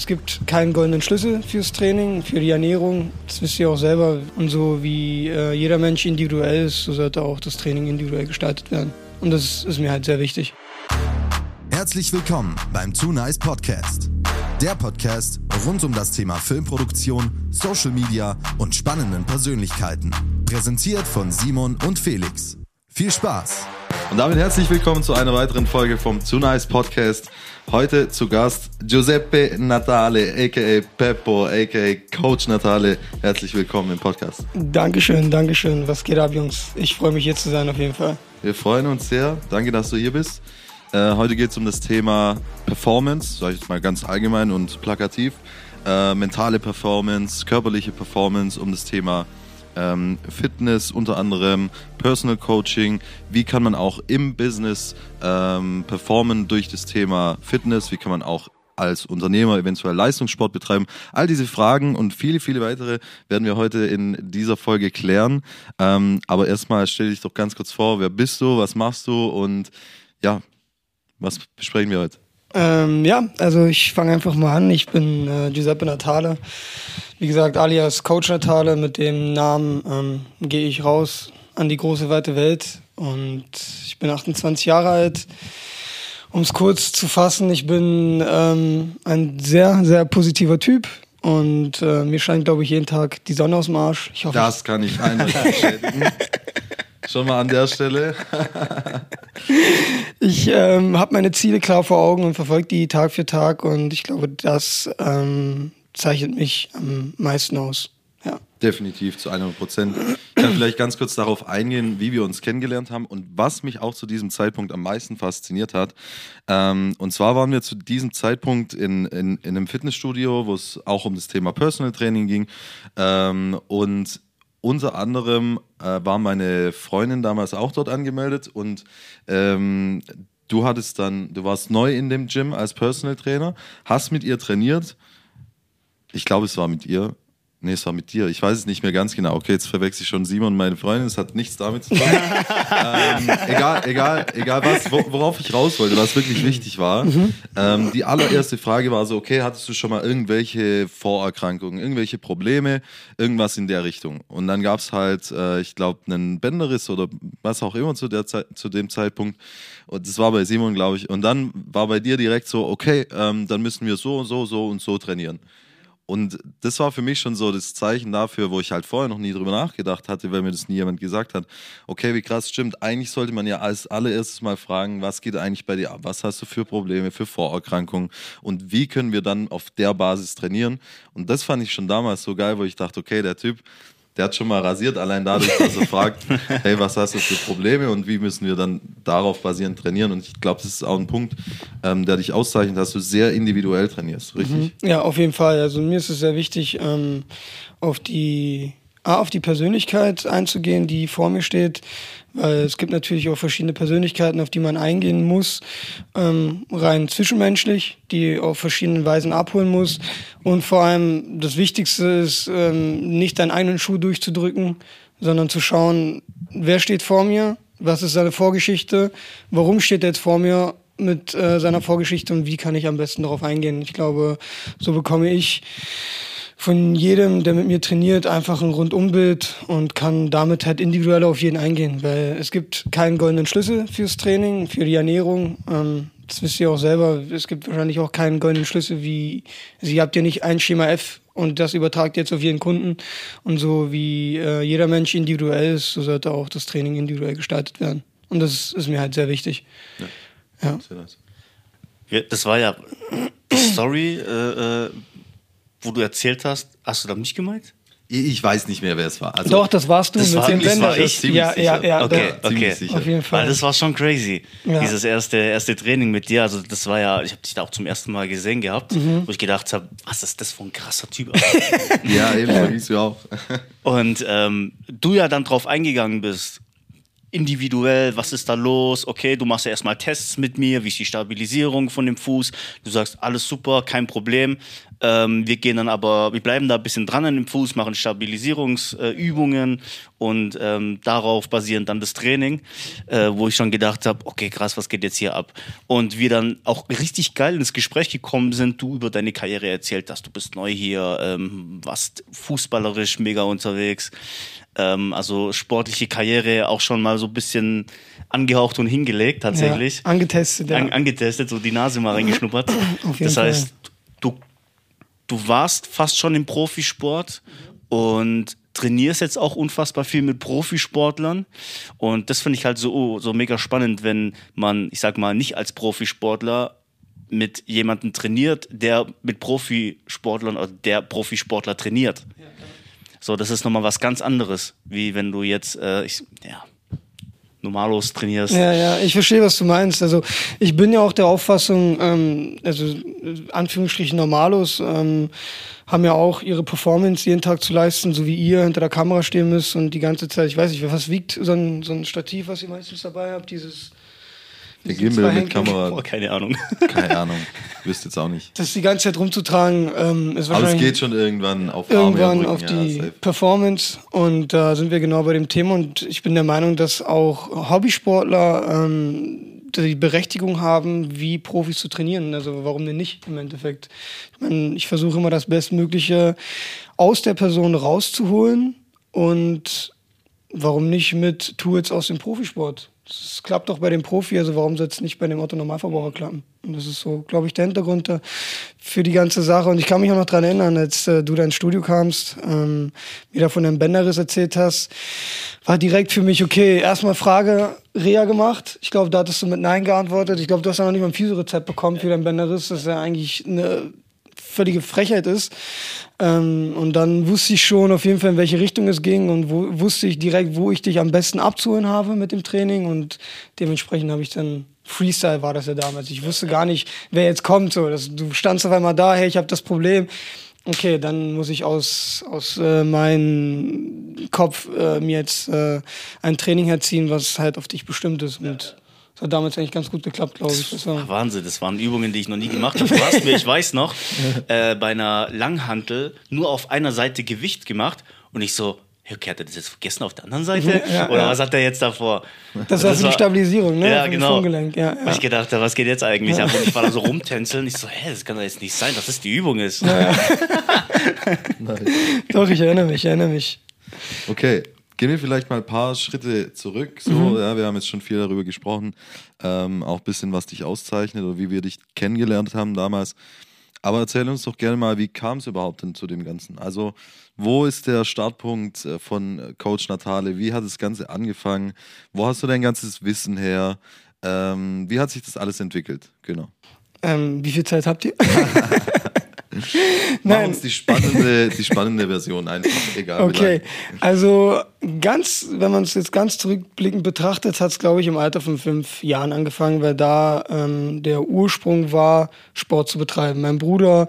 Es gibt keinen goldenen Schlüssel fürs Training, für die Ernährung. Das wisst ihr auch selber. Und so wie äh, jeder Mensch individuell ist, so sollte auch das Training individuell gestaltet werden. Und das ist mir halt sehr wichtig. Herzlich willkommen beim Too Nice Podcast. Der Podcast rund um das Thema Filmproduktion, Social Media und spannenden Persönlichkeiten. Präsentiert von Simon und Felix. Viel Spaß! Und damit herzlich willkommen zu einer weiteren Folge vom Too Nice Podcast. Heute zu Gast Giuseppe Natale, aka Peppo, aka Coach Natale. Herzlich willkommen im Podcast. Dankeschön, Dankeschön. Was geht ab, Jungs? Ich freue mich hier zu sein auf jeden Fall. Wir freuen uns sehr. Danke, dass du hier bist. Äh, heute geht es um das Thema Performance, sage ich mal ganz allgemein und plakativ. Äh, mentale Performance, körperliche Performance, um das Thema ähm, Fitness, unter anderem Personal Coaching. Wie kann man auch im Business ähm, performen durch das Thema Fitness? Wie kann man auch als Unternehmer eventuell Leistungssport betreiben? All diese Fragen und viele, viele weitere werden wir heute in dieser Folge klären. Ähm, aber erstmal stell dich doch ganz kurz vor, wer bist du, was machst du und ja, was besprechen wir heute? Ähm, ja, also ich fange einfach mal an. Ich bin äh, Giuseppe Natale. Wie gesagt, alias Coach Natale. Mit dem Namen ähm, gehe ich raus an die große weite Welt. Und ich bin 28 Jahre alt. Um es kurz zu fassen, ich bin ähm, ein sehr, sehr positiver Typ. Und äh, mir scheint, glaube ich, jeden Tag die Sonne aus dem Arsch. Ich hoffe, das kann ich eindeutig bestätigen. Schon mal an der Stelle. ich ähm, habe meine Ziele klar vor Augen und verfolge die Tag für Tag und ich glaube, das ähm, zeichnet mich am meisten aus. Ja. Definitiv zu 100 Prozent. Ich kann vielleicht ganz kurz darauf eingehen, wie wir uns kennengelernt haben und was mich auch zu diesem Zeitpunkt am meisten fasziniert hat. Ähm, und zwar waren wir zu diesem Zeitpunkt in, in, in einem Fitnessstudio, wo es auch um das Thema Personal Training ging. Ähm, und unter anderem äh, war meine Freundin damals auch dort angemeldet und ähm, du hattest dann, du warst neu in dem Gym als Personal Trainer, hast mit ihr trainiert. Ich glaube, es war mit ihr. Nee, es war mit dir. Ich weiß es nicht mehr ganz genau. Okay, jetzt verwechsel ich schon Simon und meine Freundin. Es hat nichts damit zu tun. ähm, egal, egal, egal was, worauf ich raus wollte, was wirklich wichtig war. Mhm. Ähm, die allererste Frage war so, okay, hattest du schon mal irgendwelche Vorerkrankungen, irgendwelche Probleme, irgendwas in der Richtung? Und dann gab es halt, äh, ich glaube, einen Bänderriss oder was auch immer zu, der Zeit, zu dem Zeitpunkt. Und das war bei Simon, glaube ich. Und dann war bei dir direkt so, okay, ähm, dann müssen wir so und so, so und so trainieren. Und das war für mich schon so das Zeichen dafür, wo ich halt vorher noch nie drüber nachgedacht hatte, weil mir das nie jemand gesagt hat. Okay, wie krass stimmt. Eigentlich sollte man ja als allererstes mal fragen, was geht eigentlich bei dir ab? Was hast du für Probleme, für Vorerkrankungen? Und wie können wir dann auf der Basis trainieren? Und das fand ich schon damals so geil, wo ich dachte, okay, der Typ, der hat schon mal rasiert, allein dadurch, dass er fragt, hey, was hast du für Probleme und wie müssen wir dann darauf basierend trainieren? Und ich glaube, das ist auch ein Punkt, ähm, der dich auszeichnet, dass du sehr individuell trainierst, richtig? Mhm. Ja, auf jeden Fall. Also mir ist es sehr wichtig, ähm, auf die A, auf die Persönlichkeit einzugehen, die vor mir steht, weil es gibt natürlich auch verschiedene Persönlichkeiten, auf die man eingehen muss, ähm, rein zwischenmenschlich, die auf verschiedene Weisen abholen muss. Und vor allem das Wichtigste ist, ähm, nicht deinen eigenen Schuh durchzudrücken, sondern zu schauen, wer steht vor mir, was ist seine Vorgeschichte, warum steht er jetzt vor mir mit äh, seiner Vorgeschichte und wie kann ich am besten darauf eingehen. Ich glaube, so bekomme ich von jedem, der mit mir trainiert, einfach ein Rundumbild und kann damit halt individuell auf jeden eingehen, weil es gibt keinen goldenen Schlüssel fürs Training, für die Ernährung. Ähm, das wisst ihr auch selber. Es gibt wahrscheinlich auch keinen goldenen Schlüssel, wie Sie habt ja nicht ein Schema F und das übertragt jetzt auf jeden Kunden. Und so wie äh, jeder Mensch individuell ist, so sollte auch das Training individuell gestaltet werden. Und das ist mir halt sehr wichtig. Ja. ja. Das war ja Story. Äh, äh wo du erzählt hast, hast du da mich gemeint? Ich weiß nicht mehr, wer es war. Also, Doch, das warst du das mit war, dem Bänder. Ich, ja, ja, ja, okay, okay. Auf jeden Fall. Weil das war schon crazy. Ja. Dieses erste, erste Training mit dir. Also, das war ja, ich habe dich da auch zum ersten Mal gesehen gehabt, mhm. wo ich gedacht habe, was ist das für ein krasser Typ? ja, eben, hieß du auch. Und ähm, du ja dann drauf eingegangen bist, individuell, was ist da los? Okay, du machst ja erstmal Tests mit mir, wie ist die Stabilisierung von dem Fuß? Du sagst, alles super, kein Problem. Ähm, wir gehen dann aber, wir bleiben da ein bisschen dran an dem Fuß, machen Stabilisierungsübungen äh, und ähm, darauf basierend dann das Training, äh, wo ich schon gedacht habe, okay, krass, was geht jetzt hier ab? Und wir dann auch richtig geil ins Gespräch gekommen sind, du über deine Karriere erzählt hast, du bist neu hier, ähm, warst fußballerisch mega unterwegs, ähm, also sportliche Karriere auch schon mal so ein bisschen angehaucht und hingelegt tatsächlich. Ja, angetestet, ja. An, angetestet, so die Nase mal reingeschnuppert. das heißt, du, warst fast schon im Profisport und trainierst jetzt auch unfassbar viel mit Profisportlern. Und das finde ich halt so, so mega spannend, wenn man, ich sag mal, nicht als Profisportler mit jemandem trainiert, der mit Profisportlern oder der Profisportler trainiert. So, das ist nochmal was ganz anderes, wie wenn du jetzt, äh, ich, ja, normalos trainierst. Ja, ja, ich verstehe, was du meinst. Also ich bin ja auch der Auffassung, ähm, also Anführungsstrichen normalos ähm, haben ja auch ihre Performance jeden Tag zu leisten, so wie ihr hinter der Kamera stehen müsst und die ganze Zeit, ich weiß nicht, was wiegt so ein, so ein Stativ, was ihr meistens dabei habt, dieses der Gimbal mit Kamera. Oh, keine Ahnung. Keine Ahnung. Wüsste jetzt auch nicht. Das die ganze Zeit rumzutragen, ähm, ist wahrscheinlich. Aber es geht schon irgendwann auf Irgendwann auf die ja, Performance. Und da sind wir genau bei dem Thema. Und ich bin der Meinung, dass auch Hobbysportler ähm, die Berechtigung haben, wie Profis zu trainieren. Also warum denn nicht im Endeffekt? Ich meine, ich versuche immer das Bestmögliche aus der Person rauszuholen. Und warum nicht mit Tools aus dem Profisport? Es klappt doch bei dem Profi, also warum soll es nicht bei dem Otto Normalverbraucher klappen? Und das ist so, glaube ich, der Hintergrund für die ganze Sache. Und ich kann mich auch noch daran erinnern, als äh, du da ins Studio kamst, ähm, wieder von deinem Bänderriss erzählt hast, war direkt für mich, okay, erstmal Frage, Reha gemacht. Ich glaube, da hattest du mit Nein geantwortet. Ich glaube, du hast ja noch nicht mal ein Physiorezept bekommen für deinen Bänderriss. Das ist ja eigentlich eine völlige Frechheit ist. Ähm, und dann wusste ich schon auf jeden Fall, in welche Richtung es ging und wo, wusste ich direkt, wo ich dich am besten abzuholen habe mit dem Training. Und dementsprechend habe ich dann Freestyle war das ja damals. Ich wusste gar nicht, wer jetzt kommt. So, das, du standst auf einmal da, hey, ich habe das Problem. Okay, dann muss ich aus, aus äh, meinem Kopf äh, mir jetzt äh, ein Training herziehen, was halt auf dich bestimmt ist. Und das hat damals eigentlich ganz gut geklappt, glaube ich. Das war Wahnsinn, das waren Übungen, die ich noch nie gemacht habe. Du hast mir, ich weiß noch, äh, bei einer Langhantel nur auf einer Seite Gewicht gemacht und ich so, okay, hat er das jetzt vergessen auf der anderen Seite? Ja, Oder ja. was hat er jetzt davor? Das, war für die Stabilisierung, ne? Ja, genau. Ja, ja. Und ich gedacht, was geht jetzt eigentlich ab? Und ich war da so rumtänzeln. Ich so, hä, das kann doch jetzt nicht sein, dass das die Übung ist. Ja, Doch, ich erinnere mich, ich erinnere mich. Okay, Gehen wir vielleicht mal ein paar Schritte zurück. So, mhm. ja, wir haben jetzt schon viel darüber gesprochen, ähm, auch ein bisschen, was dich auszeichnet oder wie wir dich kennengelernt haben damals. Aber erzähl uns doch gerne mal, wie kam es überhaupt denn zu dem Ganzen? Also, wo ist der Startpunkt äh, von Coach Natale? Wie hat das Ganze angefangen? Wo hast du dein ganzes Wissen her? Ähm, wie hat sich das alles entwickelt? Genau. Ähm, wie viel Zeit habt ihr? Mach uns die spannende, die spannende Version einfach, egal. Okay, also ganz, wenn man es jetzt ganz zurückblickend betrachtet, hat es, glaube ich, im Alter von fünf Jahren angefangen, weil da ähm, der Ursprung war, Sport zu betreiben. Mein Bruder,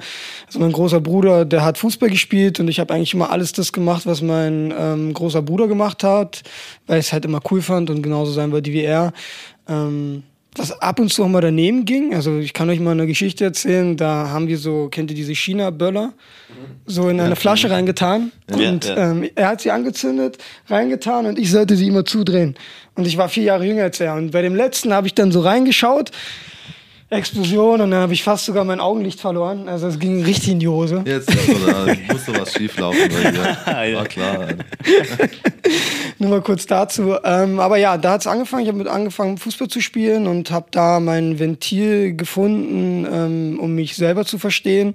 also mein großer Bruder, der hat Fußball gespielt und ich habe eigentlich immer alles das gemacht, was mein ähm, großer Bruder gemacht hat, weil ich es halt immer cool fand und genauso sein wollte wie er. Ähm, was ab und zu auch mal daneben ging. Also ich kann euch mal eine Geschichte erzählen. Da haben wir so, kennt ihr diese China-Böller, so in eine ja, Flasche ja. reingetan. Ja, und ähm, er hat sie angezündet, reingetan und ich sollte sie immer zudrehen. Und ich war vier Jahre jünger als er. Und bei dem letzten habe ich dann so reingeschaut Explosion und dann habe ich fast sogar mein Augenlicht verloren. Also es ging richtig in die Hose. Jetzt da musste was schieflaufen bei dir. War klar. Nur mal kurz dazu. Ähm, aber ja, da hat es angefangen. Ich habe mit angefangen, Fußball zu spielen und habe da mein Ventil gefunden, ähm, um mich selber zu verstehen,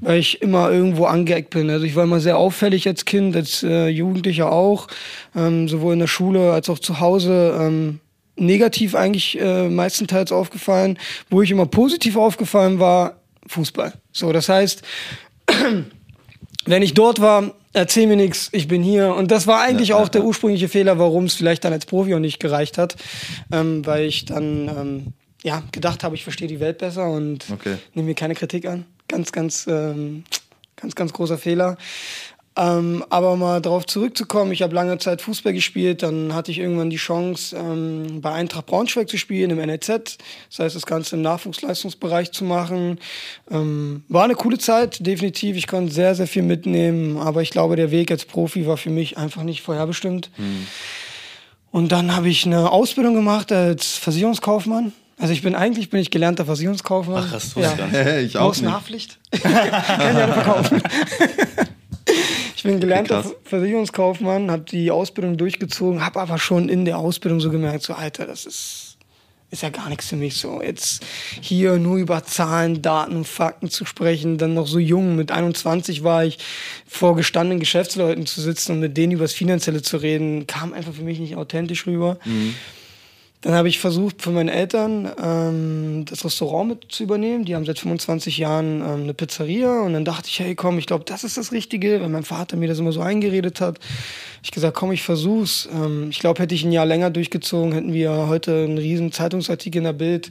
weil ich immer irgendwo angeeckt bin. Also ich war immer sehr auffällig als Kind, als äh, Jugendlicher auch, ähm, sowohl in der Schule als auch zu Hause. Negativ eigentlich äh, meistenteils aufgefallen. Wo ich immer positiv aufgefallen war, Fußball. So, das heißt, wenn ich dort war, erzähl mir nichts, ich bin hier. Und das war eigentlich ja, auch ja, der ursprüngliche Fehler, warum es vielleicht dann als Profi auch nicht gereicht hat, ähm, weil ich dann ähm, ja, gedacht habe, ich verstehe die Welt besser und okay. nehme mir keine Kritik an. Ganz, ganz, ähm, ganz, ganz großer Fehler. Ähm, aber mal darauf zurückzukommen, ich habe lange Zeit Fußball gespielt, dann hatte ich irgendwann die Chance, ähm, bei Eintracht Braunschweig zu spielen, im NLZ, das heißt das Ganze im Nachwuchsleistungsbereich zu machen. Ähm, war eine coole Zeit, definitiv, ich konnte sehr, sehr viel mitnehmen, aber ich glaube, der Weg als Profi war für mich einfach nicht vorherbestimmt. Mhm. Und dann habe ich eine Ausbildung gemacht als Versicherungskaufmann. Also ich bin eigentlich bin ich gelernter Versicherungskaufmann. Ach, hast du ja. Hey, ich auch Aus Nachpflicht. Kann ja verkaufen. Ich bin gelernter Versicherungskaufmann, habe die Ausbildung durchgezogen, habe aber schon in der Ausbildung so gemerkt, so Alter, das ist, ist ja gar nichts für mich so. Jetzt hier nur über Zahlen, Daten und Fakten zu sprechen, dann noch so jung, mit 21 war ich vor gestandenen Geschäftsleuten zu sitzen und mit denen über das Finanzielle zu reden, kam einfach für mich nicht authentisch rüber. Mhm. Dann habe ich versucht, für meine Eltern ähm, das Restaurant mit zu übernehmen. Die haben seit 25 Jahren ähm, eine Pizzeria. Und dann dachte ich, hey, komm, ich glaube, das ist das Richtige, weil mein Vater mir das immer so eingeredet hat. Ich gesagt, komm, ich versuch's. Ähm, ich glaube, hätte ich ein Jahr länger durchgezogen, hätten wir heute einen riesen Zeitungsartikel in der Bild.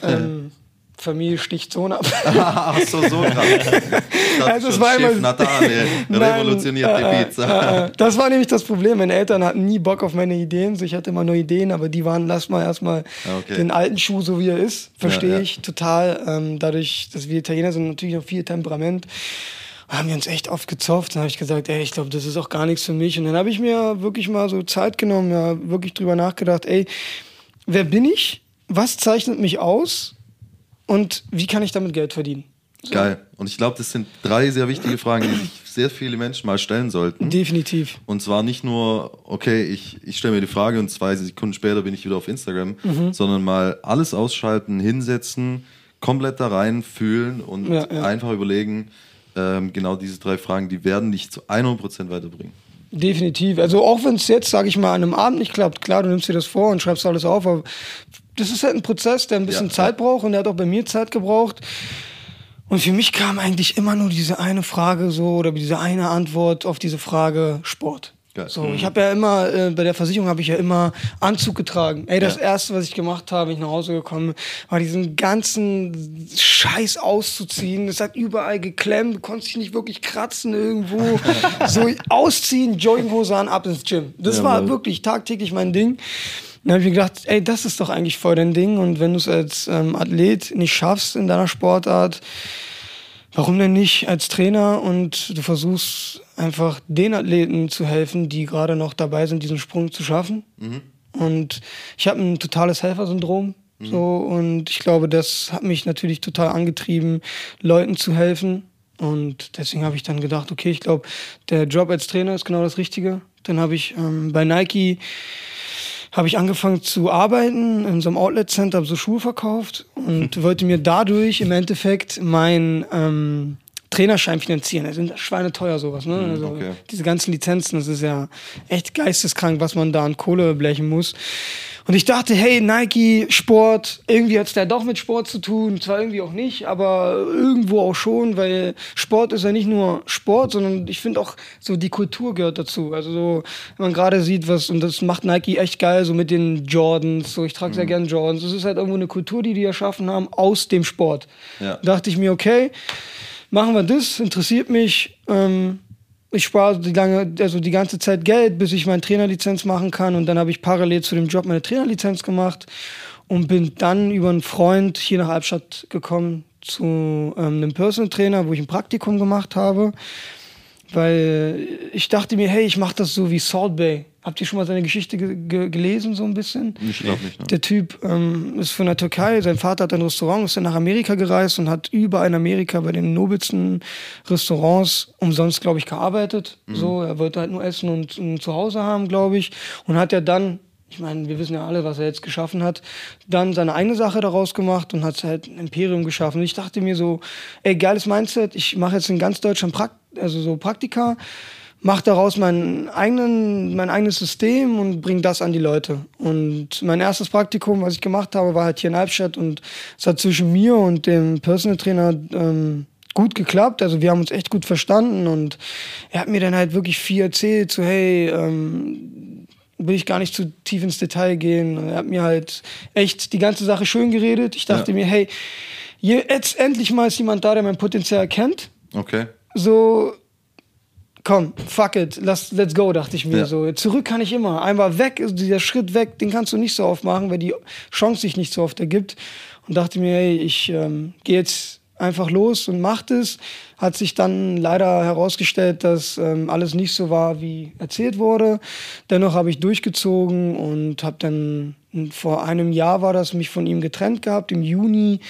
Ähm, Familie sticht Sohn ab. Ach so, so krass. Also es war immer, Natale revolutioniert nein, die äh, Pizza. Äh, äh, das war nämlich das Problem. Meine Eltern hatten nie Bock auf meine Ideen. So, ich hatte immer nur Ideen, aber die waren, lass mal erstmal okay. den alten Schuh so wie er ist. Verstehe ja, ja. ich total. Ähm, dadurch, dass wir Italiener sind, natürlich noch viel Temperament haben wir uns echt oft gezofft. Dann habe ich gesagt, ey, ich glaube, das ist auch gar nichts für mich. Und dann habe ich mir wirklich mal so Zeit genommen, ja, wirklich drüber nachgedacht, ey, wer bin ich? Was zeichnet mich aus? Und wie kann ich damit Geld verdienen? So. Geil. Und ich glaube, das sind drei sehr wichtige Fragen, die sich sehr viele Menschen mal stellen sollten. Definitiv. Und zwar nicht nur, okay, ich, ich stelle mir die Frage und zwei Sekunden später bin ich wieder auf Instagram, mhm. sondern mal alles ausschalten, hinsetzen, komplett da rein fühlen und ja, ja. einfach überlegen, ähm, genau diese drei Fragen, die werden dich zu 100% weiterbringen. Definitiv. Also auch wenn es jetzt, sage ich mal, an einem Abend nicht klappt, klar, du nimmst dir das vor und schreibst alles auf, aber das ist halt ein Prozess, der ein bisschen ja, Zeit braucht und der hat auch bei mir Zeit gebraucht. Und für mich kam eigentlich immer nur diese eine Frage so oder diese eine Antwort auf diese Frage Sport. So, ich habe ja immer, äh, bei der Versicherung habe ich ja immer Anzug getragen. Ey, das ja. erste, was ich gemacht habe, ich nach Hause gekommen war diesen ganzen Scheiß auszuziehen. Das hat überall geklemmt, du konntest dich nicht wirklich kratzen irgendwo. so ausziehen, Jogginghose an, ab ins Gym. Das ja, war Mann. wirklich tagtäglich mein Ding. Dann habe ich mir gedacht, ey, das ist doch eigentlich voll dein Ding. Und wenn du es als ähm, Athlet nicht schaffst in deiner Sportart, warum denn nicht als Trainer und du versuchst einfach den Athleten zu helfen, die gerade noch dabei sind, diesen Sprung zu schaffen. Mhm. Und ich habe ein totales Helfersyndrom. Mhm. So, und ich glaube, das hat mich natürlich total angetrieben, Leuten zu helfen. Und deswegen habe ich dann gedacht, okay, ich glaube, der Job als Trainer ist genau das Richtige. Dann habe ich ähm, bei Nike habe ich angefangen zu arbeiten in so einem Outlet Center, habe so Schuhe verkauft und hm. wollte mir dadurch im Endeffekt mein ähm, Trainerschein finanzieren. Das sind schweineteuer sowas, ne? Hm, also okay. diese ganzen Lizenzen, das ist ja echt geisteskrank, was man da an Kohle blechen muss. Und ich dachte, hey, Nike, Sport, irgendwie hat es da doch mit Sport zu tun, zwar irgendwie auch nicht, aber irgendwo auch schon, weil Sport ist ja nicht nur Sport, sondern ich finde auch so die Kultur gehört dazu. Also so, wenn man gerade sieht, was, und das macht Nike echt geil, so mit den Jordans, so ich trage sehr mhm. gern Jordans. Das ist halt irgendwo eine Kultur, die die erschaffen haben aus dem Sport. Ja. Da dachte ich mir, okay, machen wir das, interessiert mich. Ähm, ich spare die lange, also die ganze Zeit Geld, bis ich meine Trainerlizenz machen kann. Und dann habe ich parallel zu dem Job meine Trainerlizenz gemacht und bin dann über einen Freund hier nach Albstadt gekommen zu ähm, einem Personal Trainer, wo ich ein Praktikum gemacht habe. Weil ich dachte mir, hey, ich mache das so wie Salt Bay. Habt ihr schon mal seine Geschichte ge ge gelesen, so ein bisschen? Ich glaube nicht. Ne? Der Typ ähm, ist von der Türkei, sein Vater hat ein Restaurant, ist dann nach Amerika gereist und hat überall in Amerika bei den nobelsten Restaurants umsonst, glaube ich, gearbeitet. Mhm. So, er wollte halt nur essen und ein Zuhause haben, glaube ich. Und hat ja dann ich meine, wir wissen ja alle, was er jetzt geschaffen hat, dann seine eigene Sache daraus gemacht und hat halt ein Imperium geschaffen. Und ich dachte mir so, ey, geiles Mindset, ich mache jetzt in ganz Deutschland Prakt also so Praktika, mache daraus mein, eigenen, mein eigenes System und bringe das an die Leute. Und mein erstes Praktikum, was ich gemacht habe, war halt hier in Albstadt und es hat zwischen mir und dem Personal Trainer ähm, gut geklappt. Also wir haben uns echt gut verstanden und er hat mir dann halt wirklich viel erzählt, so hey, ähm, will ich gar nicht zu tief ins Detail gehen. Und er hat mir halt echt die ganze Sache schön geredet. Ich dachte ja. mir, hey, jetzt endlich mal ist jemand da, der mein Potenzial erkennt. Okay. So, komm, fuck it, let's, let's go, dachte ich mir Ja. so. Zurück kann ich immer. Einmal weg, also dieser Schritt weg, den kannst du nicht so oft machen, weil die Chance sich nicht so oft ergibt. Und dachte mir, hey, ich ähm, gehe jetzt einfach los und mach das. Hat sich dann leider herausgestellt, dass ähm, alles nicht so war, wie erzählt wurde. Dennoch habe ich durchgezogen und habe dann vor einem Jahr war das mich von ihm getrennt gehabt im Juni.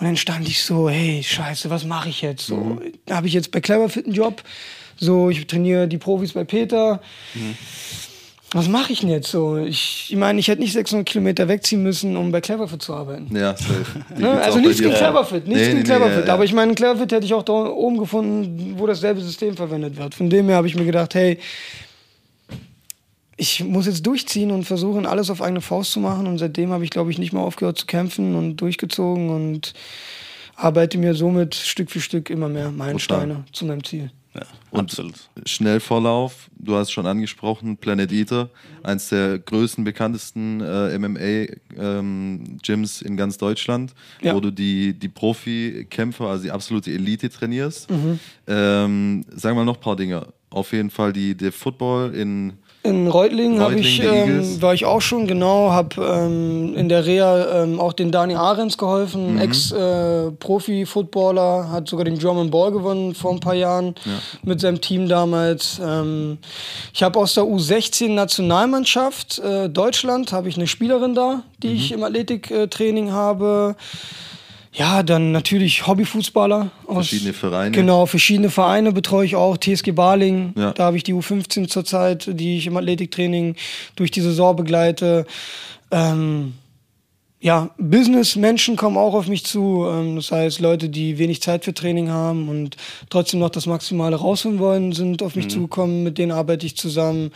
Und dann stand ich so, hey, scheiße, was mache ich jetzt? So, habe ich jetzt bei Cleverfit einen Job? So, ich trainiere die Profis bei Peter. Was mache ich denn jetzt so? Ich, ich meine, ich hätte nicht 600 Kilometer wegziehen müssen, um bei Cleverfit zu arbeiten. Ja, safe. Ne? Also nichts gegen Cleverfit, nichts Nee, gegen nee, nee, Cleverfit. ja. Aber ich meine, Cleverfit hätte ich auch da oben gefunden, wo dasselbe System verwendet wird. Von dem her habe ich mir gedacht, hey, ich muss jetzt durchziehen und versuchen, alles auf eigene Faust zu machen. Und seitdem habe ich, glaube ich, nicht mehr aufgehört zu kämpfen und durchgezogen und arbeite mir somit Stück für Stück immer mehr Meilensteine zu meinem Ziel. Ja, Und absolut. Schnellvorlauf, du hast schon angesprochen, Planet Eater, eins der größten, bekanntesten äh, MMA-Gyms in ganz Deutschland, Ja. wo du die, die Profi-Kämpfer, also die absolute Elite trainierst. Mhm. Ähm, sagen wir mal noch ein paar Dinge. Auf jeden Fall die, der Football in In Reutlingen, hab Reutlingen, ich, ähm, war ich auch schon, genau. Habe ähm, in der Reha ähm, auch den Dani Ahrens geholfen, Mhm. Ex-Profi-Footballer, hat sogar den German Ball gewonnen vor ein paar Jahren mit seinem Team damals. Ähm, ich habe aus der U16-Nationalmannschaft äh, Deutschland, habe ich eine Spielerin da, die Mhm. ich im Athletiktraining habe. Ja, dann natürlich Hobbyfußballer. Aus, Verschiedene Vereine. Genau, verschiedene Vereine betreue ich auch. TSG Baling, Ja. da habe ich die U15 zurzeit, die ich im Athletiktraining durch die Saison begleite. Ähm, ja, Business-Menschen kommen auch auf mich zu. Ähm, das heißt, Leute, die wenig Zeit für Training haben und trotzdem noch das Maximale rausholen wollen, sind auf mich Mhm. zugekommen. Mit denen arbeite ich zusammen.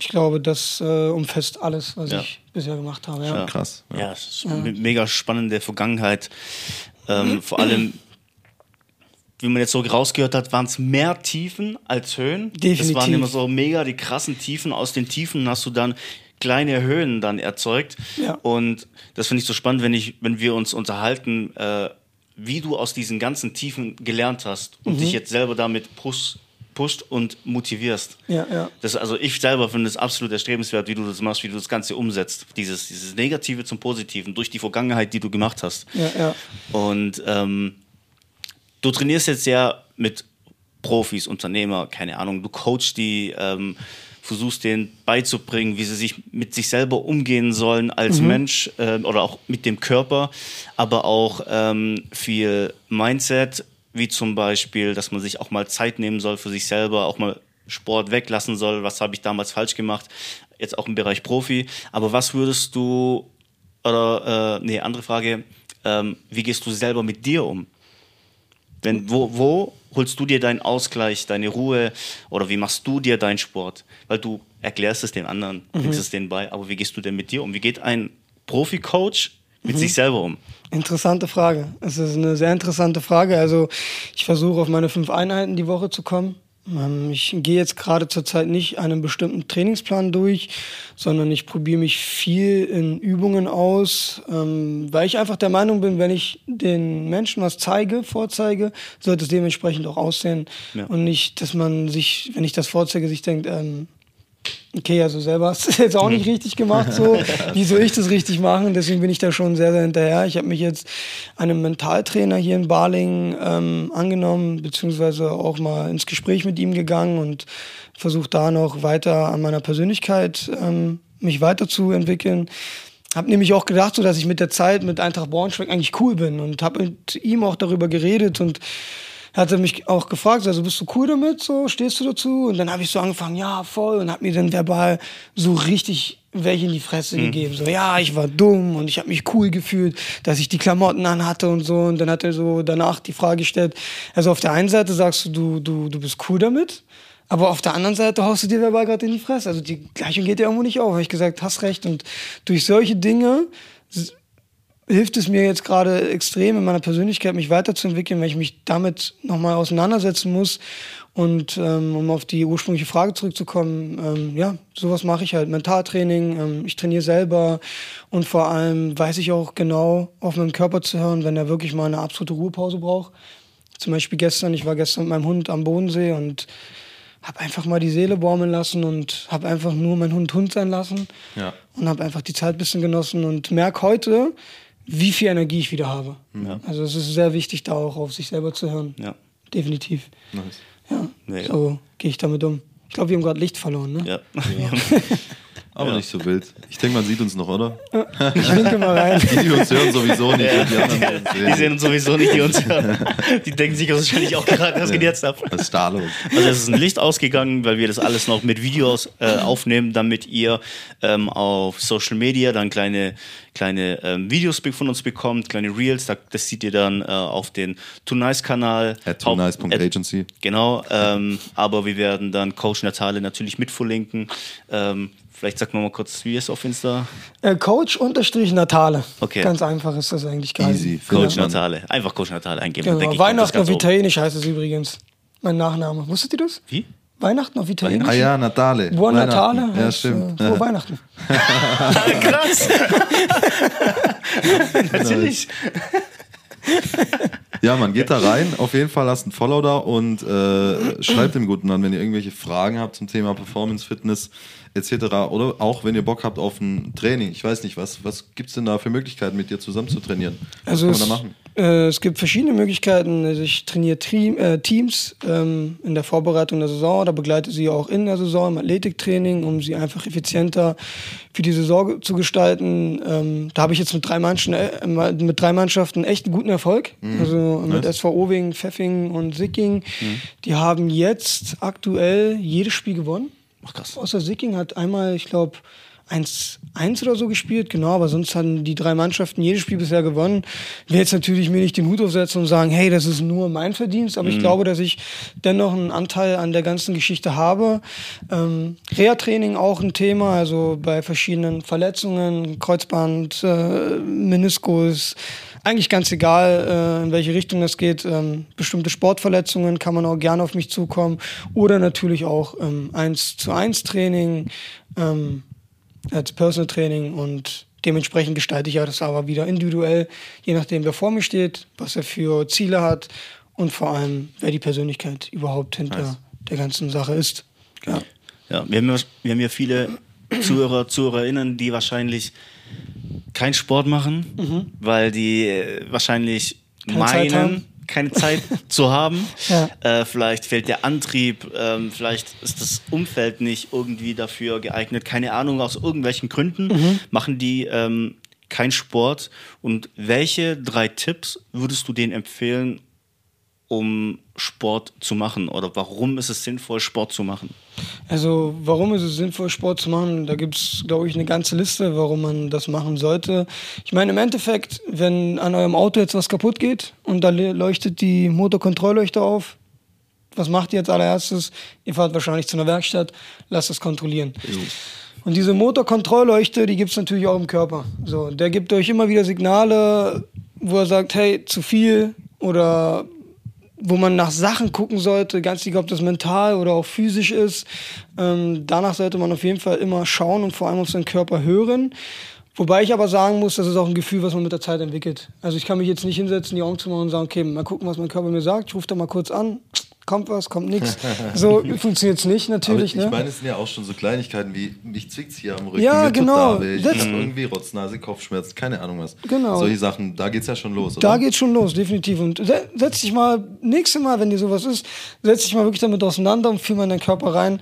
Ich glaube, das äh, umfasst alles, was Ja. ich bisher gemacht habe. Ja. krass. Ja. Ja, es ist eine mega spannende Vergangenheit. Ähm, vor allem, wie man jetzt so rausgehört hat, waren es mehr Tiefen als Höhen. Das Definitiv. waren immer so mega die krassen Tiefen. Aus den Tiefen hast du dann kleine Höhen dann erzeugt. Ja. Und das finde ich so spannend, wenn, ich, wenn wir uns unterhalten, äh, wie du aus diesen ganzen Tiefen gelernt hast und Mhm. dich jetzt selber damit push, pusht und motivierst. Ja, ja. Das, also ich selber finde es absolut erstrebenswert, wie du das machst, wie du das Ganze umsetzt. Dieses, dieses Negative zum Positiven durch die Vergangenheit, die du gemacht hast. Ja, ja. Und ähm, du trainierst jetzt ja mit Profis, Unternehmer, keine Ahnung, du coachst die, ähm, versuchst denen beizubringen, wie sie sich mit sich selber umgehen sollen als Mensch ähm, oder auch mit dem Körper, aber auch ähm, viel Mindset, wie zum Beispiel, dass man sich auch mal Zeit nehmen soll für sich selber, auch mal Sport weglassen soll, was habe ich damals falsch gemacht, jetzt auch im Bereich Profi. Aber was würdest du, oder, äh, nee, andere Frage, ähm, wie gehst du selber mit dir um? Wenn, wo, wo holst du dir deinen Ausgleich, deine Ruhe oder wie machst du dir deinen Sport? Weil du erklärst es den anderen, bringst es denen bei, aber wie gehst du denn mit dir um? Wie geht ein Profi-Coach mit sich selber um? Interessante Frage. Es ist eine sehr interessante Frage. Also ich versuche auf meine fünf Einheiten die Woche zu kommen. Ähm, Ich gehe jetzt gerade zurzeit nicht einen bestimmten Trainingsplan durch, sondern ich probiere mich viel in Übungen aus, ähm, weil ich einfach der Meinung bin, wenn ich den Menschen was zeige, vorzeige, sollte es dementsprechend auch aussehen. Ja. Und nicht, dass man sich, wenn ich das vorzeige, sich denkt, ähm, okay, also selber hast du es jetzt auch nicht richtig gemacht, so. Wie soll ich das richtig machen? Deswegen bin ich da schon sehr, sehr hinterher. Ich habe mich jetzt einem Mentaltrainer hier in Baling ähm, angenommen, beziehungsweise auch mal ins Gespräch mit ihm gegangen und versucht da noch weiter an meiner Persönlichkeit ähm, mich weiterzuentwickeln. Hab nämlich auch gedacht, so dass ich mit der Zeit mit Eintracht Braunschweig eigentlich cool bin und habe mit ihm auch darüber geredet und hat er mich auch gefragt, also bist du cool damit, so stehst du dazu? Und dann habe ich so angefangen, ja voll, und hat mir dann verbal so richtig welche in die Fresse gegeben, so ja, ich war dumm und ich habe mich cool gefühlt, dass ich die Klamotten anhatte und so. Und dann hat er so danach die Frage gestellt, also auf der einen Seite sagst du, du, du, du bist cool damit, aber auf der anderen Seite haust du dir verbal gerade in die Fresse. Also die Gleichung geht dir irgendwo nicht auf. Habe ich gesagt, hast recht. Und durch solche Dinge hilft es mir jetzt gerade extrem in meiner Persönlichkeit, mich weiterzuentwickeln, weil ich mich damit nochmal auseinandersetzen muss. Und ähm, um auf die ursprüngliche Frage zurückzukommen, ähm, ja, sowas mache ich halt. Mentaltraining, ähm, ich trainiere selber und vor allem weiß ich auch genau auf meinen Körper zu hören, wenn er wirklich mal eine absolute Ruhepause braucht. Zum Beispiel gestern, ich war gestern mit meinem Hund am Bodensee und habe einfach mal die Seele baumeln lassen und habe einfach nur meinen Hund Hund sein lassen Ja. und habe einfach die Zeit ein bisschen genossen und merke heute, wie viel Energie ich wieder habe. Ja. Also es ist sehr wichtig, da auch auf sich selber zu hören. Ja. Definitiv. Nice. Ja, Nee, so gehe ich damit um. Ich glaube, wir haben gerade Licht verloren, ne? Ja. Aber Ja. nicht so wild. Ich denke, man sieht uns noch, oder? Ich winke mal rein. Die, die uns hören, sowieso nicht. und Die anderen uns Die sehen uns sowieso nicht, die uns hören. Die denken sich wahrscheinlich auch gerade, was geht jetzt ab? Was ist da los? Also es ist ein Licht ausgegangen, weil wir das alles noch mit Videos äh, aufnehmen, damit ihr ähm, auf Social Media dann kleine, kleine ähm, Videos von uns bekommt, kleine Reels. Da, das seht ihr dann äh, auf den Tonice-Kanal. At tonice.agency. Genau, ähm, aber wir werden dann Coach Natale natürlich mit verlinken. Ähm, vielleicht sagt man mal kurz, wie ist auf Insta? Äh, Coach unterstrich Natale. Okay. Ganz einfach ist das eigentlich gar Easy. nicht. Coach Ja. Natale. Einfach Coach Natale eingeben. denke Genau. das Weihnachten auf. Italienisch heißt es übrigens. Mein Nachname. Wusstet ihr das? Wie? Weihnachten auf Italienisch? Ah ja, Natale. Buon. Natale. Ja, stimmt. Äh, frohe Weihnachten. Krass. Natürlich. Ja, man geht da rein. Auf jeden Fall lasst ein Follow da und äh, schreibt dem Guten an, wenn ihr irgendwelche Fragen habt zum Thema Performance, Fitness etc. Oder auch wenn ihr Bock habt auf ein Training. Ich weiß nicht, was, was gibt es denn da für Möglichkeiten, mit dir zusammen zu trainieren? Was Also kann man da machen? Äh, es gibt verschiedene Möglichkeiten. Also ich trainiere äh, Teams ähm, in der Vorbereitung der Saison, da begleite sie auch in der Saison im Athletiktraining, um sie einfach effizienter für die Saison zu gestalten. Ähm, da habe ich jetzt mit drei, Mannschaften, äh, mit drei Mannschaften echt einen guten Erfolg. Also mit Nice. SV Owing, Pfeffing und Sicking. Die haben jetzt aktuell jedes Spiel gewonnen. Ach krass. Außer Sicking hat einmal, ich glaube, 1-1 oder so gespielt, genau, aber sonst hatten die drei Mannschaften jedes Spiel bisher gewonnen. Ich will jetzt natürlich mir nicht den Hut aufsetzen und sagen, hey, das ist nur mein Verdienst, aber ich glaube, dass ich dennoch einen Anteil an der ganzen Geschichte habe. Ähm, Reha-Training auch ein Thema, also bei verschiedenen Verletzungen, Kreuzband, äh, Meniskus, eigentlich ganz egal, äh, in welche Richtung das geht. Ähm, bestimmte Sportverletzungen kann man auch gerne auf mich zukommen. Oder natürlich auch ähm, 1 zu 1 Training, ähm, als Personal Training und dementsprechend gestalte ich ja das aber wieder individuell, je nachdem, wer vor mir steht, was er für Ziele hat und vor allem, wer die Persönlichkeit überhaupt hinter Nice. der ganzen Sache ist. Ja. Ja, wir haben ja, wir haben ja viele Zuhörer, ZuhörerInnen, die wahrscheinlich keinen Sport machen, weil die äh, wahrscheinlich Mhm. Keine meinen, keine Zeit zu haben. Ja. Äh, vielleicht fehlt der Antrieb, ähm, vielleicht ist das Umfeld nicht irgendwie dafür geeignet. Keine Ahnung, aus irgendwelchen Gründen Mhm. machen die ähm, keinen Sport. Und welche drei Tipps würdest du denen empfehlen, um Sport zu machen? Oder warum ist es sinnvoll, Sport zu machen? Also, warum ist es sinnvoll, Sport zu machen? Da gibt es, glaube ich, eine ganze Liste, warum man das machen sollte. Ich meine, im Endeffekt, wenn an eurem Auto jetzt was kaputt geht und da le- leuchtet die Motorkontrollleuchte auf, was macht ihr als allererstes? Ihr fahrt wahrscheinlich zu einer Werkstatt, lasst es kontrollieren. Und diese Motorkontrollleuchte, die gibt es natürlich auch im Körper. So, der gibt euch immer wieder Signale, wo er sagt, hey, zu viel oder wo man nach Sachen gucken sollte, ganz egal, ob das mental oder auch physisch ist. Ähm, danach sollte man auf jeden Fall immer schauen und vor allem auf seinen Körper hören. Wobei ich aber sagen muss, das ist auch ein Gefühl, was man mit der Zeit entwickelt. Also ich kann mich jetzt nicht hinsetzen, die Augen zu machen und sagen, okay, mal gucken, was mein Körper mir sagt. Ich rufe da mal kurz an, kommt was, kommt nichts. So funktioniert es nicht, Aber natürlich. ich ne? meine, es sind ja auch schon so Kleinigkeiten wie, mich zwickt's hier am Rücken, Ja, mir tut genau. da weh, ich Das- hab irgendwie Rotznase, Kopfschmerzen, keine Ahnung was. Genau. Solche Sachen, da geht's ja schon los, oder? Da geht's schon los, definitiv. Und se- setz dich mal, nächstes Mal, wenn dir sowas ist, setz dich mal wirklich damit auseinander und fühl mal in deinen Körper rein.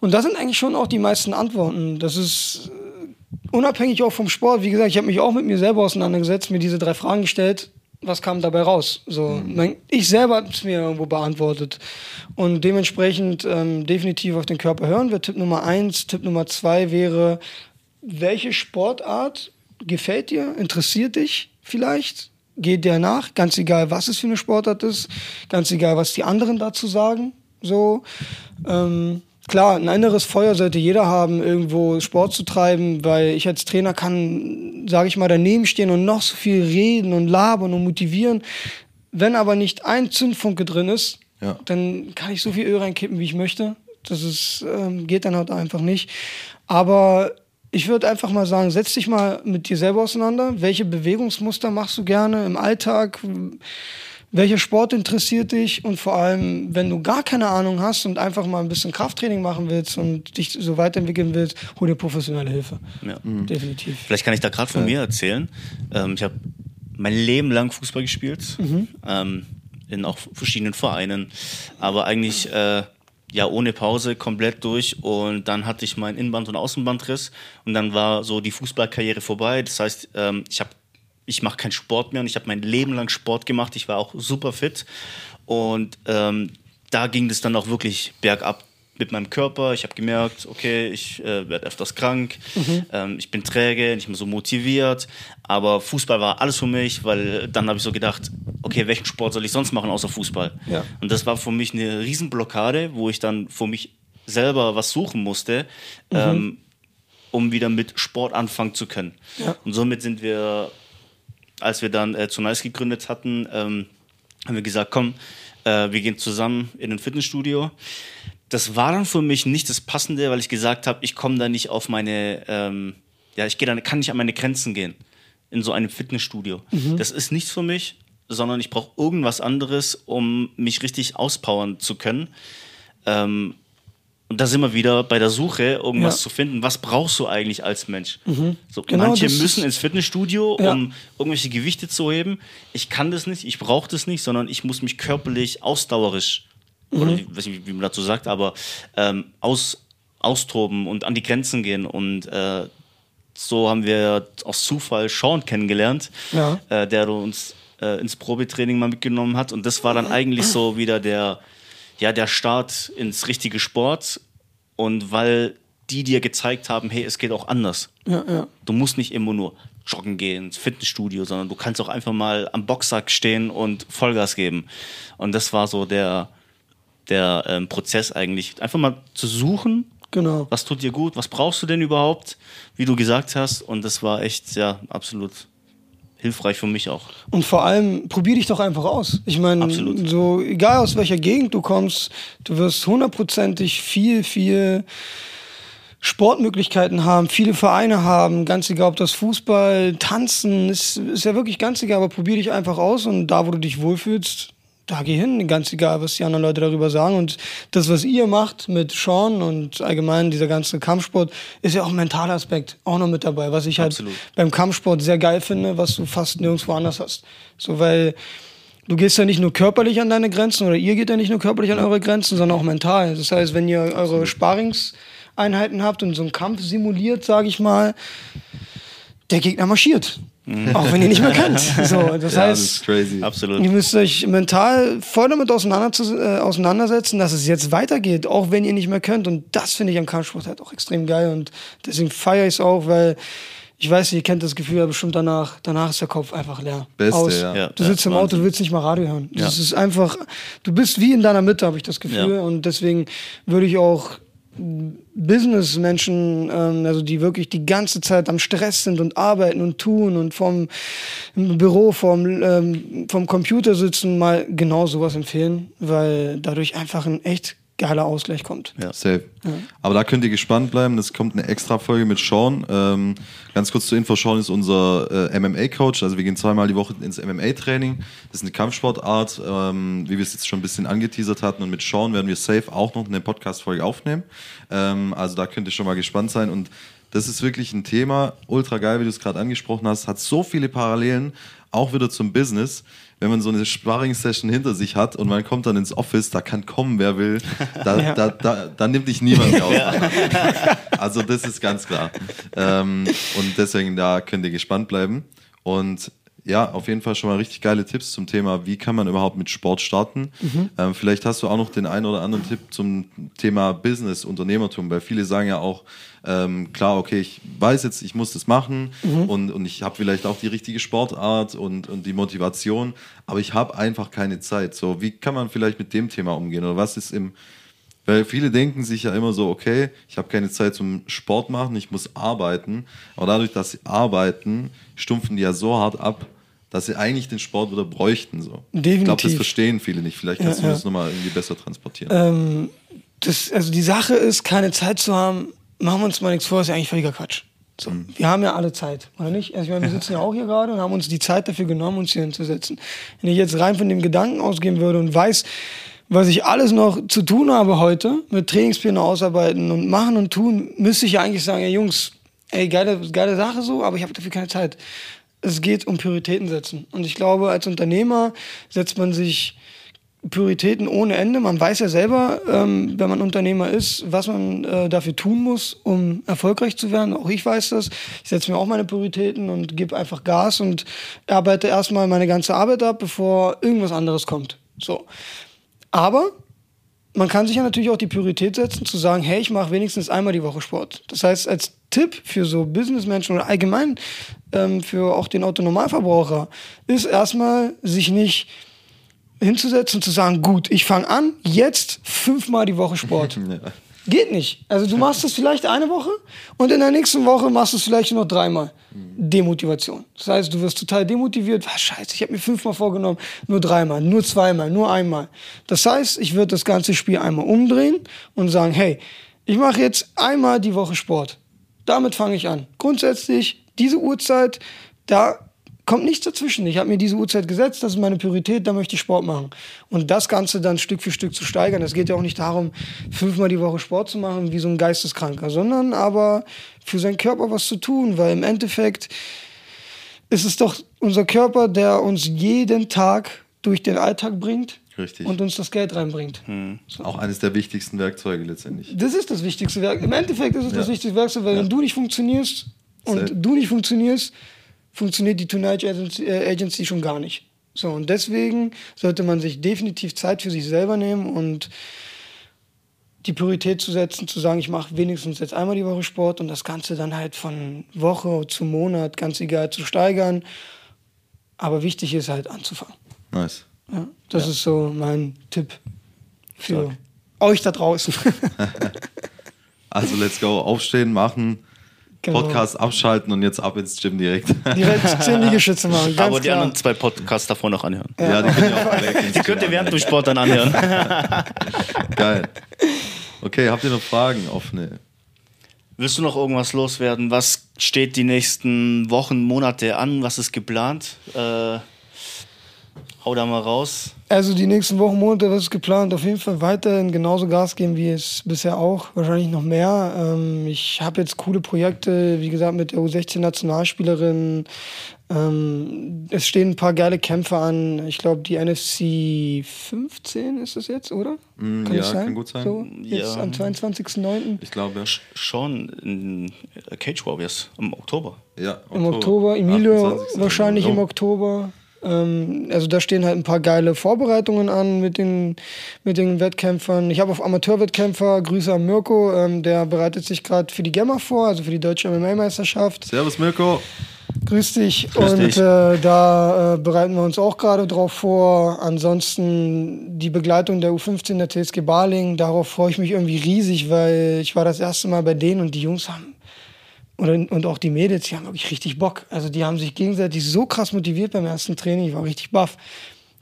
Und da sind eigentlich schon auch die meisten Antworten. Das ist äh, unabhängig auch vom Sport. Wie gesagt, ich habe mich auch mit mir selber auseinandergesetzt, mir diese drei Fragen gestellt. Was kam dabei raus? So, mein, ich selber habe es mir irgendwo beantwortet. Und dementsprechend ähm, definitiv auf den Körper hören. Wäre Tipp Nummer eins. Tipp Nummer zwei wäre, welche Sportart gefällt dir, interessiert dich vielleicht? Geht dir nach, ganz egal, was es für eine Sportart ist, ganz egal, was die anderen dazu sagen. So, ähm, klar, ein inneres Feuer sollte jeder haben, irgendwo Sport zu treiben, weil ich als Trainer kann, sage ich mal, daneben stehen und noch so viel reden und labern und motivieren. Wenn aber nicht ein Zündfunke drin ist, Ja. dann kann ich so viel Öl reinkippen, wie ich möchte. Das ist, ähm, geht dann halt einfach nicht. Aber ich würde einfach mal sagen, setz dich mal mit dir selber auseinander. Welche Bewegungsmuster machst du gerne im Alltag? Welcher Sport interessiert dich und vor allem, wenn du gar keine Ahnung hast und einfach mal ein bisschen Krafttraining machen willst und dich so weiterentwickeln willst, hol dir professionelle Hilfe. Ja. Mhm. Definitiv. Vielleicht kann ich da gerade von mir erzählen. Ähm, ich habe mein Leben lang Fußball gespielt, Mhm. ähm, in auch verschiedenen Vereinen, aber eigentlich äh, ja ohne Pause komplett durch und dann hatte ich meinen Innenband- und Außenbandriss und dann war so die Fußballkarriere vorbei. Das heißt, ähm, ich habe ich mache keinen Sport mehr und ich habe mein Leben lang Sport gemacht. Ich war auch super fit und ähm, da ging es dann auch wirklich bergab mit meinem Körper. Ich habe gemerkt, okay, ich äh, werde öfters krank, ähm, ich bin träge, nicht mehr so motiviert. Aber Fußball war alles für mich, weil dann habe ich so gedacht, okay, welchen Sport soll ich sonst machen außer Fußball? Ja. Und das war für mich eine Riesenblockade, wo ich dann für mich selber was suchen musste, ähm, um wieder mit Sport anfangen zu können. Ja. Und somit sind wir, als wir dann äh, zu Nice gegründet hatten, ähm, haben wir gesagt, komm, äh, wir gehen zusammen in ein Fitnessstudio. Das war dann für mich nicht das Passende, weil ich gesagt habe, ich komme da nicht auf meine, ähm, ja, ich gehe dann, kann nicht an meine Grenzen gehen in so einem Fitnessstudio. Das ist nichts für mich, sondern ich brauche irgendwas anderes, um mich richtig auspowern zu können. Ähm, und da sind wir wieder bei der Suche, irgendwas Ja. zu finden. Was brauchst du eigentlich als Mensch? So, Genau, manche müssen ins Fitnessstudio, Ja. um irgendwelche Gewichte zu heben. Ich kann das nicht, ich brauche das nicht, sondern ich muss mich körperlich ausdauerisch, Mhm. oder ich weiß nicht, wie man dazu sagt, aber ähm, aus, austoben und an die Grenzen gehen. Und äh, so haben wir aus Zufall Sean kennengelernt, Ja. äh, der uns äh, ins Probetraining mal mitgenommen hat. Und das war dann eigentlich so wieder der, ja, der Start ins richtige Sport. Und weil die dir gezeigt haben, hey, es geht auch anders. Ja, ja. Du musst nicht immer nur joggen gehen, ins Fitnessstudio, sondern du kannst auch einfach mal am Boxsack stehen und Vollgas geben. Und das war so der, der ähm, Prozess eigentlich. Einfach mal zu suchen, Genau. was tut dir gut, was brauchst du denn überhaupt, wie du gesagt hast. Und das war echt, ja, absolut hilfreich für mich auch. Und vor allem, probier dich doch einfach aus. Ich meine, so egal aus welcher Gegend du kommst, du wirst hundertprozentig viel, viel Sportmöglichkeiten haben, viele Vereine haben, ganz egal, ob das Fußball, Tanzen, ist, ist ja wirklich ganz egal, aber probier dich einfach aus und da, wo du dich wohlfühlst, da geh hin, ganz egal, was die anderen Leute darüber sagen. Und das, was ihr macht mit Sean und allgemein dieser ganze Kampfsport, ist ja auch ein mentaler Aspekt auch noch mit dabei, was ich halt Absolut. beim Kampfsport sehr geil finde, was du fast nirgendwo anders hast. So, weil du gehst ja nicht nur körperlich an deine Grenzen oder ihr geht ja nicht nur körperlich an eure Grenzen, sondern auch mental. Das heißt, wenn ihr eure Sparingseinheiten habt und so einen Kampf simuliert, sage ich mal, der Gegner marschiert. Auch wenn ihr nicht mehr kennt. So, das Ja, das heißt, ist crazy. Absolut. Ihr müsst euch mental voll damit auseinander zu, äh, auseinandersetzen, dass es jetzt weitergeht, auch wenn ihr nicht mehr könnt. Und das finde ich am Kampfsport halt auch extrem geil. Und deswegen feiere ich es auch, weil ich weiß, ihr kennt das Gefühl ja bestimmt danach. Danach ist der Kopf einfach leer. Beste, Aus. ja. Ja, Du sitzt ja, im Auto, du willst nicht mal Radio hören. Ja. Das ist einfach, du bist wie in deiner Mitte, habe ich das Gefühl. Ja. Und deswegen würde ich auch Businessmenschen, ähm, also die wirklich die ganze Zeit am Stress sind und arbeiten und tun und vom Büro, vom, ähm, vom Computer sitzen, mal genau sowas empfehlen, weil dadurch einfach ein echt geiler Ausgleich kommt. Ja. Safe. Aber da könnt ihr gespannt bleiben. Es kommt eine extra Folge mit Sean. Ähm, ganz kurz zur Info: Sean ist unser äh, MMA-Coach. Also, wir gehen zweimal die Woche ins MMA-Training. Das ist eine Kampfsportart, ähm, wie wir es jetzt schon ein bisschen angeteasert hatten. Und mit Sean werden wir safe auch noch eine Podcast-Folge aufnehmen. Ähm, also, da könnt ihr schon mal gespannt sein. Und das ist wirklich ein Thema, ultra geil, wie du es gerade angesprochen hast. Hat so viele Parallelen, auch wieder zum Business wenn man so eine Sparring-Session hinter sich hat und man kommt dann ins Office, da kann kommen, wer will, da, Ja. da, da, da nimmt dich niemand mehr auf. Also das ist ganz klar. Ähm, und deswegen, da könnt ihr gespannt bleiben. Und ja, auf jeden Fall schon mal richtig geile Tipps zum Thema, wie kann man überhaupt mit Sport starten. Ähm, vielleicht hast du auch noch den einen oder anderen Tipp zum Thema Business, Unternehmertum, weil viele sagen ja auch, ähm, klar, okay, ich weiß jetzt, ich muss das machen und, und ich habe vielleicht auch die richtige Sportart und, und die Motivation, aber ich habe einfach keine Zeit. So, wie kann man vielleicht mit dem Thema umgehen oder was ist im, weil viele denken sich ja immer so, okay, ich habe keine Zeit zum Sport machen, ich muss arbeiten. Aber dadurch, dass sie arbeiten, stumpfen die ja so hart ab, dass sie eigentlich den Sport wieder bräuchten. So. Ich glaube, das Definitiv. verstehen viele nicht. Vielleicht kannst Ja, du ja. das nochmal irgendwie besser transportieren. Ähm, das, also die Sache ist, keine Zeit zu haben, machen wir uns mal nichts vor, ist ja eigentlich völliger Quatsch. So, wir haben ja alle Zeit, oder nicht? Also ich meine, wir sitzen ja auch hier gerade und haben uns die Zeit dafür genommen, uns hier hinzusetzen. Wenn ich jetzt rein von dem Gedanken ausgehen würde und weiß, was ich alles noch zu tun habe heute, mit Trainingspläne ausarbeiten und machen und tun, müsste ich ja eigentlich sagen, ey Jungs, ey, geile, geile Sache so, aber ich habe dafür keine Zeit. Es geht um Prioritäten setzen. Und ich glaube, als Unternehmer setzt man sich Prioritäten ohne Ende. Man weiß ja selber, ähm, wenn man Unternehmer ist, was man äh, dafür tun muss, um erfolgreich zu werden. Auch ich weiß das. Ich setze mir auch meine Prioritäten und gebe einfach Gas und arbeite erstmal meine ganze Arbeit ab, bevor irgendwas anderes kommt. So. Aber man kann sich ja natürlich auch die Priorität setzen, zu sagen, hey, ich mache wenigstens einmal die Woche Sport. Das heißt, als Tipp für so Businessmenschen oder allgemein ähm, für auch den Autonormalverbraucher ist erstmal sich nicht hinzusetzen und zu sagen, gut, ich fange an, jetzt fünfmal die Woche Sport. ja. Geht nicht. Also du machst es vielleicht eine Woche und in der nächsten Woche machst du es vielleicht noch dreimal. Demotivation. Das heißt, du wirst total demotiviert. Was scheiße, ich habe mir fünfmal vorgenommen, nur dreimal, nur zweimal, nur einmal. Das heißt, ich würde das ganze Spiel einmal umdrehen und sagen, hey, ich mache jetzt einmal die Woche Sport. Damit fange ich an. Grundsätzlich diese Uhrzeit, da kommt nichts dazwischen. Ich habe mir diese Uhrzeit gesetzt, das ist meine Priorität, da möchte ich Sport machen. Und das Ganze dann Stück für Stück zu steigern. Es geht ja auch nicht darum, fünfmal die Woche Sport zu machen, wie so ein Geisteskranker, sondern aber für seinen Körper was zu tun, weil im Endeffekt ist es doch unser Körper, der uns jeden Tag durch den Alltag bringt. Richtig. Und uns das Geld reinbringt. Hm. So. Auch eines der wichtigsten Werkzeuge letztendlich. Das ist das wichtigste Werkzeug. Im Endeffekt ist es ja. das wichtigste Werkzeug, weil ja. wenn du nicht funktionierst und Sehr. du nicht funktionierst, funktioniert die Tonight Agency, äh, Agency schon gar nicht. So, und deswegen sollte man sich definitiv Zeit für sich selber nehmen und die Priorität zu setzen, zu sagen, ich mache wenigstens jetzt einmal die Woche Sport und das Ganze dann halt von Woche zu Monat, ganz egal, zu steigern. Aber wichtig ist halt anzufangen. Nice. Ja, das ja. ist so mein Tipp für Stark. euch da draußen. also let's go, aufstehen, machen, Genau. Podcast abschalten und jetzt ab ins Gym direkt. Direkt 10 Liegestütze machen. Aber die klar. anderen zwei Podcasts davor noch anhören. Ja, ja die könnt ihr auch Die könnt ihr während dem Sport dann anhören. Geil. Okay, habt ihr noch Fragen offene? Willst du noch irgendwas loswerden? Was steht die nächsten Wochen, Monate an? Was ist geplant? Äh, hau da mal raus. Also die nächsten Wochen, Monate, was ist geplant? Auf jeden Fall weiterhin genauso Gas geben wie es bisher auch. Wahrscheinlich noch mehr. Ähm, ich habe jetzt coole Projekte, wie gesagt, mit der U16-Nationalspielerin. Ähm, es stehen ein paar geile Kämpfe an. Ich glaube, die NFC 15 ist es jetzt, oder? Mm, kann ja, sein? kann gut sein. So, jetzt ja. am 22.09. Ich glaube, ja. Schon in Cage Warriors im Oktober. Ja, Oktober. Im Oktober. Emilio wahrscheinlich im Oktober. Ähm, also da stehen halt ein paar geile Vorbereitungen an mit den, mit den Wettkämpfern. Ich habe auf Amateurwettkämpfer, Grüße an Mirko, ähm, der bereitet sich gerade für die Gemma vor, also für die deutsche MMA-Meisterschaft. Servus Mirko. Grüß dich. Grüß und dich. Äh, da äh, bereiten wir uns auch gerade drauf vor. Ansonsten die Begleitung der U15 der TSG Baling, darauf freue ich mich irgendwie riesig, weil ich war das erste Mal bei denen und die Jungs haben und, und auch die Mädels, die haben wirklich richtig Bock. Also die haben sich gegenseitig so krass motiviert beim ersten Training, ich war richtig baff.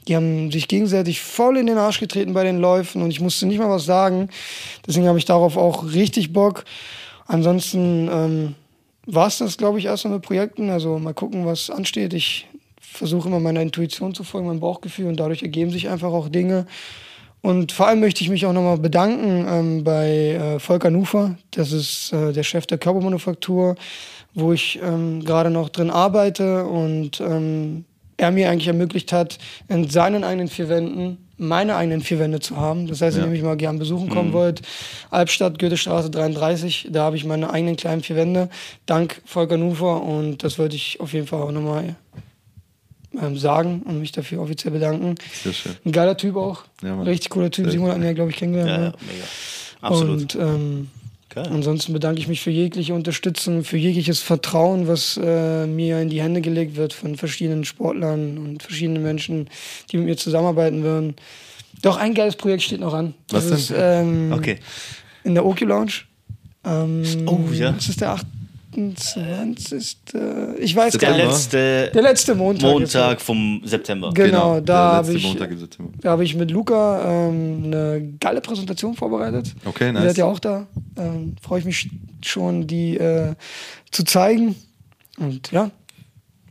Die haben sich gegenseitig voll in den Arsch getreten bei den Läufen und ich musste nicht mal was sagen. Deswegen habe ich darauf auch richtig Bock. Ansonsten ähm, war es das, glaube ich, erstmal mit Projekten. Also mal gucken, was ansteht. Ich versuche immer meiner Intuition zu folgen, meinem Bauchgefühl und dadurch ergeben sich einfach auch Dinge. Und vor allem möchte ich mich auch nochmal bedanken ähm, bei äh, Volker Nufer. Das ist äh, der Chef der Körpermanufaktur, wo ich ähm, gerade noch drin arbeite und ähm, er mir eigentlich ermöglicht hat, in seinen eigenen vier Wänden meine eigenen vier Wände zu haben. Das heißt, ja. wenn ihr mich mal gern besuchen kommen mhm. wollt, Albstadt, Goethestraße 33, da habe ich meine eigenen kleinen vier Wände. Dank Volker Nufer und das wollte ich auf jeden Fall auch nochmal sagen und mich dafür offiziell bedanken. Sehr schön. Ein geiler Typ auch. Ja, Richtig cooler Typ. Simon hat mir, glaube ich, kennengelernt. Ja, ja, mega. Absolut. Und ähm, ansonsten bedanke ich mich für jegliche Unterstützung, für jegliches Vertrauen, was äh, mir in die Hände gelegt wird von verschiedenen Sportlern und verschiedenen Menschen, die mit mir zusammenarbeiten würden. Doch, ein geiles Projekt steht noch an. Das was ist ähm, okay. in der Oki Lounge. Ähm, oh ja. Das ist der 8 28. Ich weiß Der gar nicht. letzte Der letzte Montag. Montag vom September. Genau, da der habe ich, September. da hab ich mit Luca ähm, eine geile Präsentation vorbereitet. Okay, Ihr nice. seid ja auch da. Ähm, Freue ich mich schon, die äh, zu zeigen. Und ja,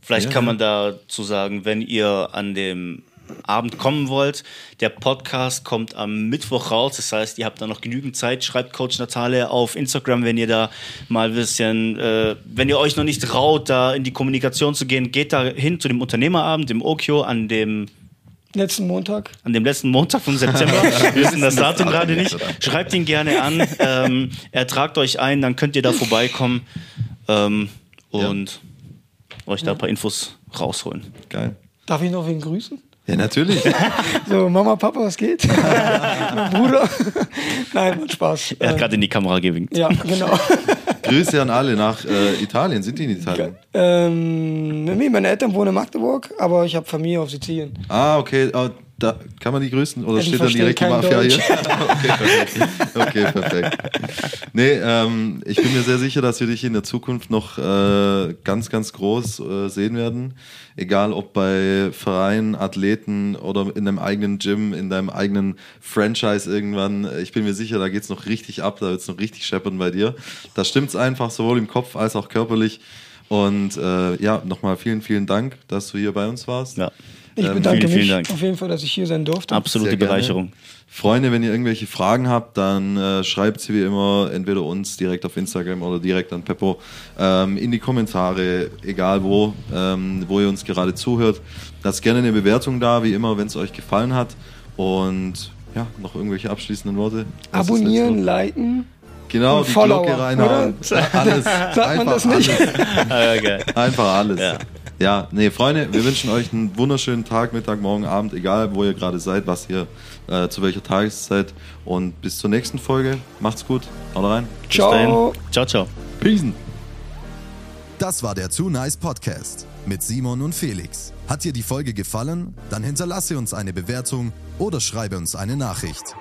Vielleicht Ja, kann man dazu sagen, wenn ihr an dem Abend kommen wollt, der Podcast kommt am Mittwoch raus. Das heißt, ihr habt da noch genügend Zeit. Schreibt Coach Natale auf Instagram, wenn ihr da mal ein bisschen, äh, wenn ihr euch noch nicht traut, da in die Kommunikation zu gehen, geht da hin zu dem Unternehmerabend im Okio an dem letzten Montag. an dem letzten Montag vom September. Wir wissen das Datum gerade nicht. Schreibt ihn gerne an. Ähm, er tragt euch ein, dann könnt ihr da vorbeikommen ähm, und euch da ein paar Infos rausholen. Geil. Darf ich noch wen grüßen? Ja, natürlich. So, Mama, Papa, was geht? mein Bruder. Nein, macht Spaß. Er hat gerade in die Kamera gewinkt. ja, genau. Grüße an alle nach äh, Italien. Sind die in Italien? ähm, nee, meine Eltern wohnen in Magdeburg, aber ich habe Familie auf Sizilien. Ah, okay. Da kann man die grüßen oder die steht dann direkt die Mafia Deutsch. hier? okay, perfekt. okay, perfekt. Nee, ähm, ich bin mir sehr sicher, dass wir dich in der Zukunft noch äh, ganz, ganz groß äh, sehen werden. Egal ob bei Vereinen, Athleten oder in deinem eigenen Gym, in deinem eigenen Franchise irgendwann. Ich bin mir sicher, da geht's noch richtig ab, da wird's noch richtig scheppern bei dir. Da stimmt's einfach, sowohl im Kopf als auch körperlich. Und äh, ja, nochmal vielen, vielen Dank, dass du hier bei uns warst. Ja. Ich Ähm, bedanke vielen, mich vielen Dank. auf jeden Fall, dass ich hier sein durfte. Absolute Sehr gerne. Bereicherung. Freunde, wenn ihr irgendwelche Fragen habt, dann äh, schreibt sie wie immer entweder uns direkt auf Instagram oder direkt an Peppo ähm, in die Kommentare, egal wo, ähm, wo ihr uns gerade zuhört. Lasst gerne eine Bewertung da, wie immer, wenn es euch gefallen hat. Und ja, noch irgendwelche abschließenden Worte? Was Abonnieren, liken. Genau, und die Follower, Glocke reinhauen. Alles. Sagt man das nicht? Alles. Ah, geil. Einfach alles. Ja. Ja. nee, Freunde, wir wünschen euch einen wunderschönen Tag, Mittag, Morgen, Abend, egal wo ihr gerade seid, was ihr äh, zu welcher Tageszeit. Und bis zur nächsten Folge. Macht's gut. Haut rein. Bis dahin. Ciao. Ciao, ciao. Peace. Das war der Too Nice Podcast mit Simon und Felix. Hat dir die Folge gefallen? Dann hinterlasse uns eine Bewertung oder schreibe uns eine Nachricht.